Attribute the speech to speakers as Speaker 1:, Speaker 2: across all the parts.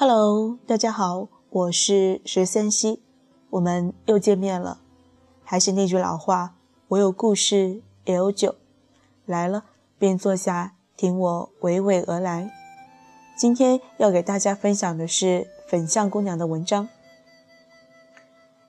Speaker 1: Hello，大家好，我是十三溪，我们又见面了。还是那句老话，我有故事也有酒，来了便坐下，听我娓娓而来。今天要给大家分享的是粉象姑娘的文章，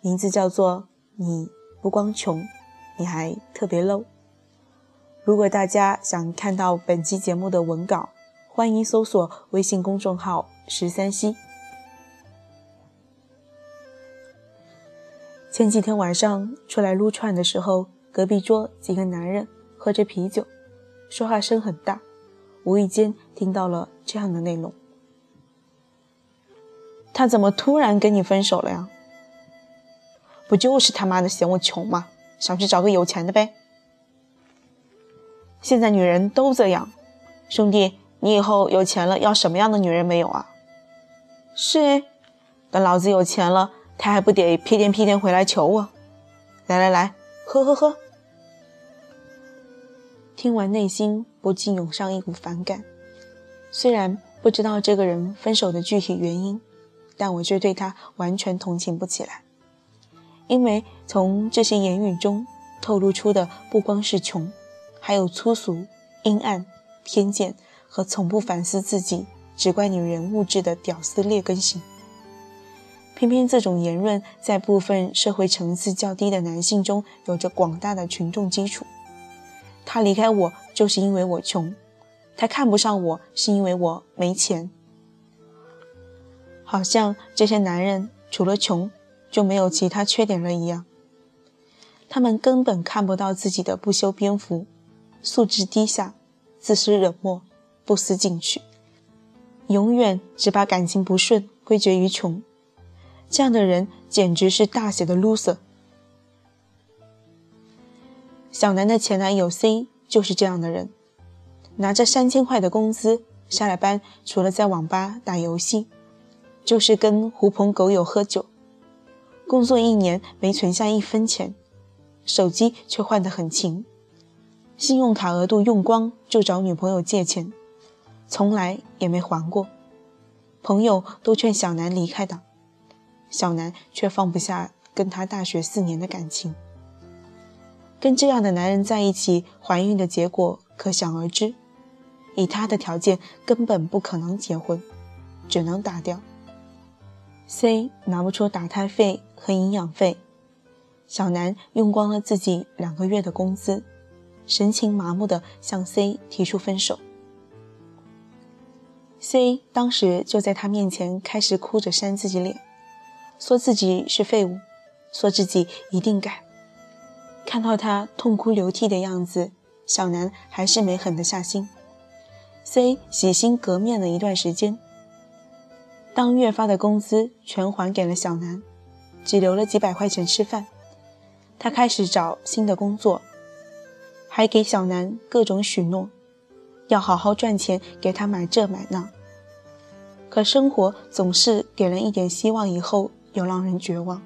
Speaker 1: 名字叫做《你不光穷，你还特别 low》。如果大家想看到本期节目的文稿，欢迎搜索微信公众号“十三溪”。前几天晚上出来撸串的时候，隔壁桌几个男人喝着啤酒，说话声很大，无意间听到了这样的内容：“他怎么突然跟你分手了呀？不就是他妈的嫌我穷吗？想去找个有钱的呗。”现在女人都这样，兄弟，你以后有钱了要什么样的女人没有啊？是哎，等老子有钱了，他还不得屁颠屁颠回来求我？来来来，喝喝喝！听完内心不禁涌上一股反感。虽然不知道这个人分手的具体原因，但我却对他完全同情不起来，因为从这些言语中透露出的不光是穷。还有粗俗、阴暗、偏见和从不反思自己、只怪女人物质的屌丝劣根性。偏偏这种言论在部分社会层次较低的男性中有着广大的群众基础。他离开我就是因为我穷，他看不上我是因为我没钱。好像这些男人除了穷就没有其他缺点了一样。他们根本看不到自己的不修边幅。素质低下，自私冷漠，不思进取，永远只把感情不顺归结于穷。这样的人简直是大写的 loser。小南的前男友 C 就是这样的人，拿着三千块的工资，下了班除了在网吧打游戏，就是跟狐朋狗友喝酒。工作一年没存下一分钱，手机却换得很勤。信用卡额度用光就找女朋友借钱，从来也没还过。朋友都劝小南离开的，小南却放不下跟他大学四年的感情。跟这样的男人在一起，怀孕的结果可想而知。以他的条件，根本不可能结婚，只能打掉。C 拿不出打胎费和营养费，小南用光了自己两个月的工资。神情麻木地向 C 提出分手，C 当时就在他面前开始哭着扇自己脸，说自己是废物，说自己一定改。看到他痛哭流涕的样子，小南还是没狠得下心。C 洗心革面了一段时间，当月发的工资全还给了小南，只留了几百块钱吃饭，他开始找新的工作。还给小南各种许诺，要好好赚钱给他买这买那。可生活总是给人一点希望，以后又让人绝望。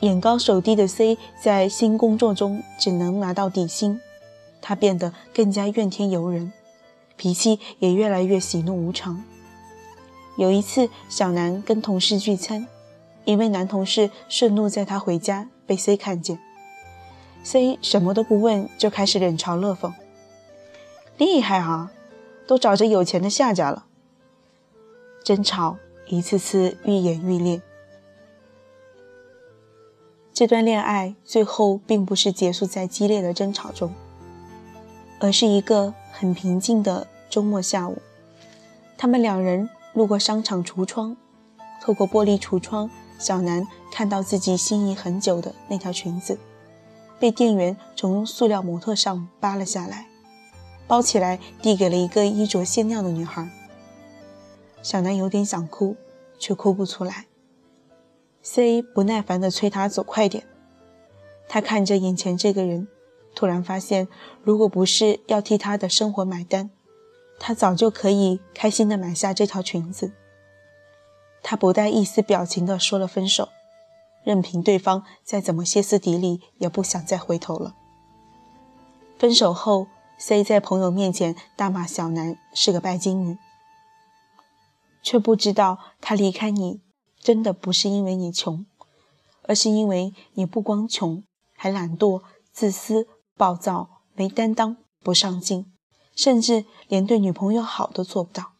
Speaker 1: 眼高手低的 C 在新工作中只能拿到底薪，他变得更加怨天尤人，脾气也越来越喜怒无常。有一次，小南跟同事聚餐，一位男同事顺路载他回家，被 C 看见。C 什么都不问，就开始冷嘲热讽：“厉害啊，都找着有钱的下家了。”争吵一次次愈演愈烈。这段恋爱最后并不是结束在激烈的争吵中，而是一个很平静的周末下午，他们两人路过商场橱窗，透过玻璃橱窗，小南看到自己心仪很久的那条裙子。被店员从塑料模特上扒了下来，包起来递给了一个衣着鲜亮的女孩。小南有点想哭，却哭不出来。C 不耐烦地催他走快点。他看着眼前这个人，突然发现，如果不是要替他的生活买单，他早就可以开心地买下这条裙子。他不带一丝表情地说了分手。任凭对方再怎么歇斯底里，也不想再回头了。分手后，C 在朋友面前大骂小南是个拜金女。却不知道他离开你真的不是因为你穷，而是因为你不光穷，还懒惰、自私、暴躁、没担当、不上进，甚至连对女朋友好都做不到。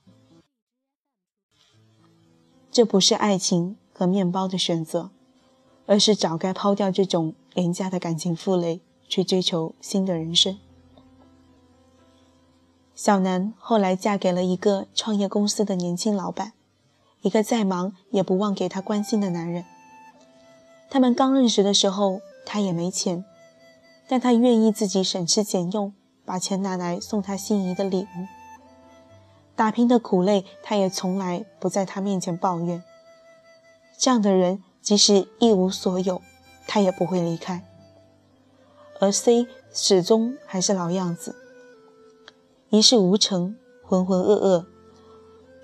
Speaker 1: 这不是爱情和面包的选择，而是早该抛掉这种廉价的感情负累，去追求新的人生。小南后来嫁给了一个创业公司的年轻老板，一个再忙也不忘给她关心的男人。他们刚认识的时候，他也没钱，但他愿意自己省吃俭用，把钱拿来送她心仪的礼物。打拼的苦累，他也从来不在她面前抱怨。这样的人，即使一无所有，他也不会离开。而 C 始终还是老样子。一事无成，浑浑噩噩，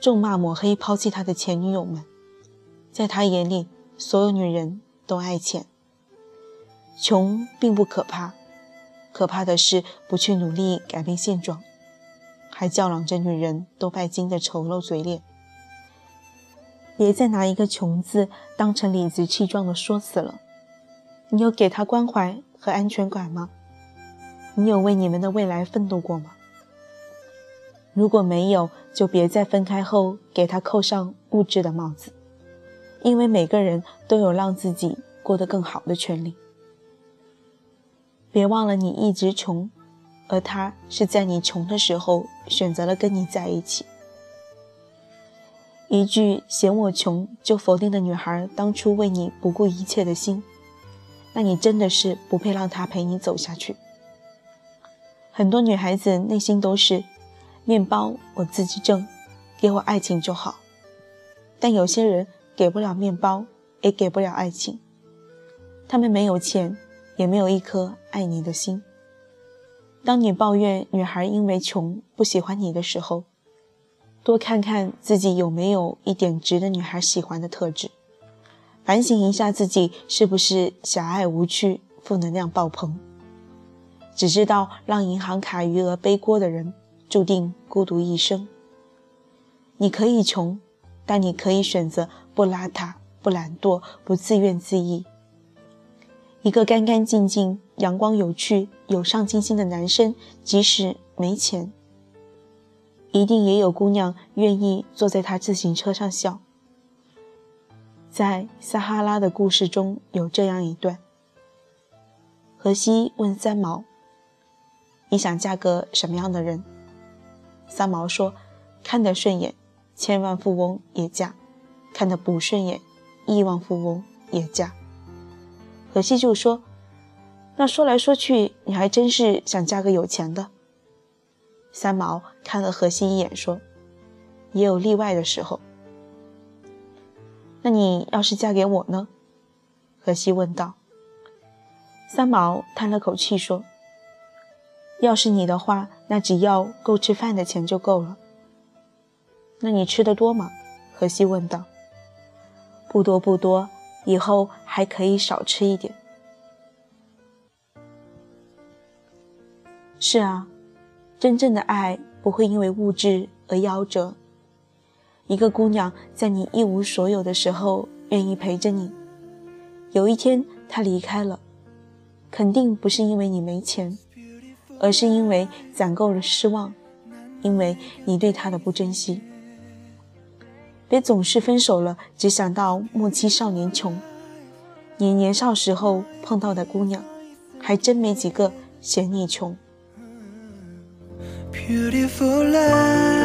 Speaker 1: 咒骂抹黑，抛弃他的前女友们。在他眼里，所有女人都爱钱。穷并不可怕，可怕的是不去努力改变现状，还叫嚷着女人都拜金的丑陋嘴脸。别再拿一个“穷”字当成理直气壮的说辞了。你有给他关怀和安全感吗？你有为你们的未来奋斗过吗？如果没有，就别在分开后给他扣上物质的帽子，因为每个人都有让自己过得更好的权利。别忘了，你一直穷，而他是在你穷的时候选择了跟你在一起。一句嫌我穷就否定的女孩当初为你不顾一切的心，那你真的是不配让他陪你走下去。很多女孩子内心都是。面包我自己挣，给我爱情就好。但有些人给不了面包，也给不了爱情。他们没有钱，也没有一颗爱你的心。当你抱怨女孩因为穷不喜欢你的时候，多看看自己有没有一点值得女孩喜欢的特质，反省一下自己是不是狭隘无趣、负能量爆棚。只知道让银行卡余额背锅的人。注定孤独一生。你可以穷，但你可以选择不邋遢、不懒惰、不自怨自艾。一个干干净净、阳光有趣、有上进心的男生，即使没钱，一定也有姑娘愿意坐在他自行车上笑。在撒哈拉的故事中有这样一段：荷西问三毛：“你想嫁个什么样的人？”三毛说：“看得顺眼，千万富翁也嫁；看得不顺眼，亿万富翁也嫁。”荷西就说：“那说来说去，你还真是想嫁个有钱的。”三毛看了荷西一眼，说：“也有例外的时候。”那你要是嫁给我呢？荷西问道。三毛叹了口气说。要是你的话，那只要够吃饭的钱就够了。那你吃的多吗？荷西问道。不多不多，以后还可以少吃一点。是啊，真正的爱不会因为物质而夭折。一个姑娘在你一无所有的时候愿意陪着你，有一天她离开了，肯定不是因为你没钱。而是因为攒够了失望，因为你对他的不珍惜。别总是分手了，只想到莫欺少年穷。你年少时候碰到的姑娘，还真没几个嫌你穷。
Speaker 2: beautiful life.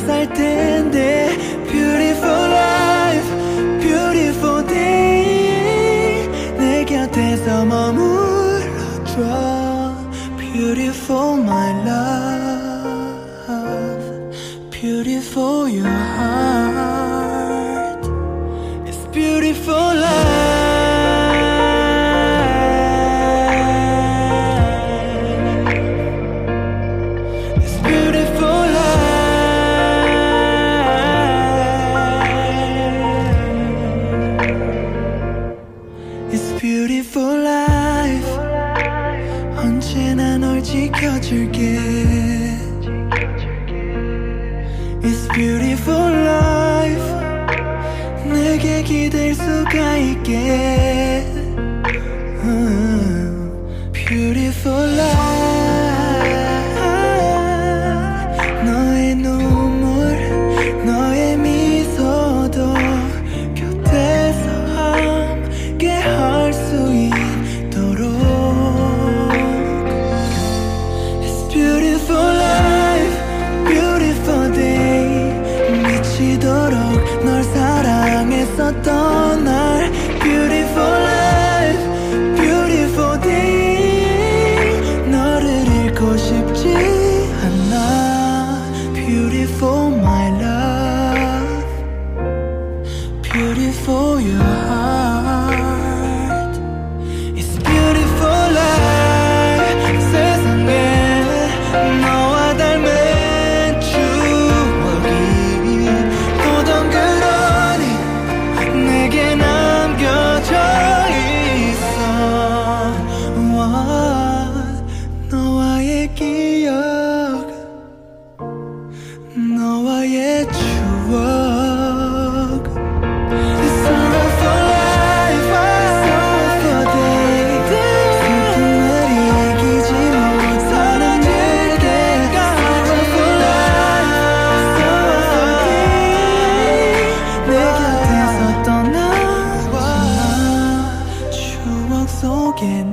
Speaker 2: 살 텐데. again. beautiful your heart It's beautiful life 세상에 너와 닮은 추억이 도덩그러니 내게 남겨져 있어 와, 너와의 길 again.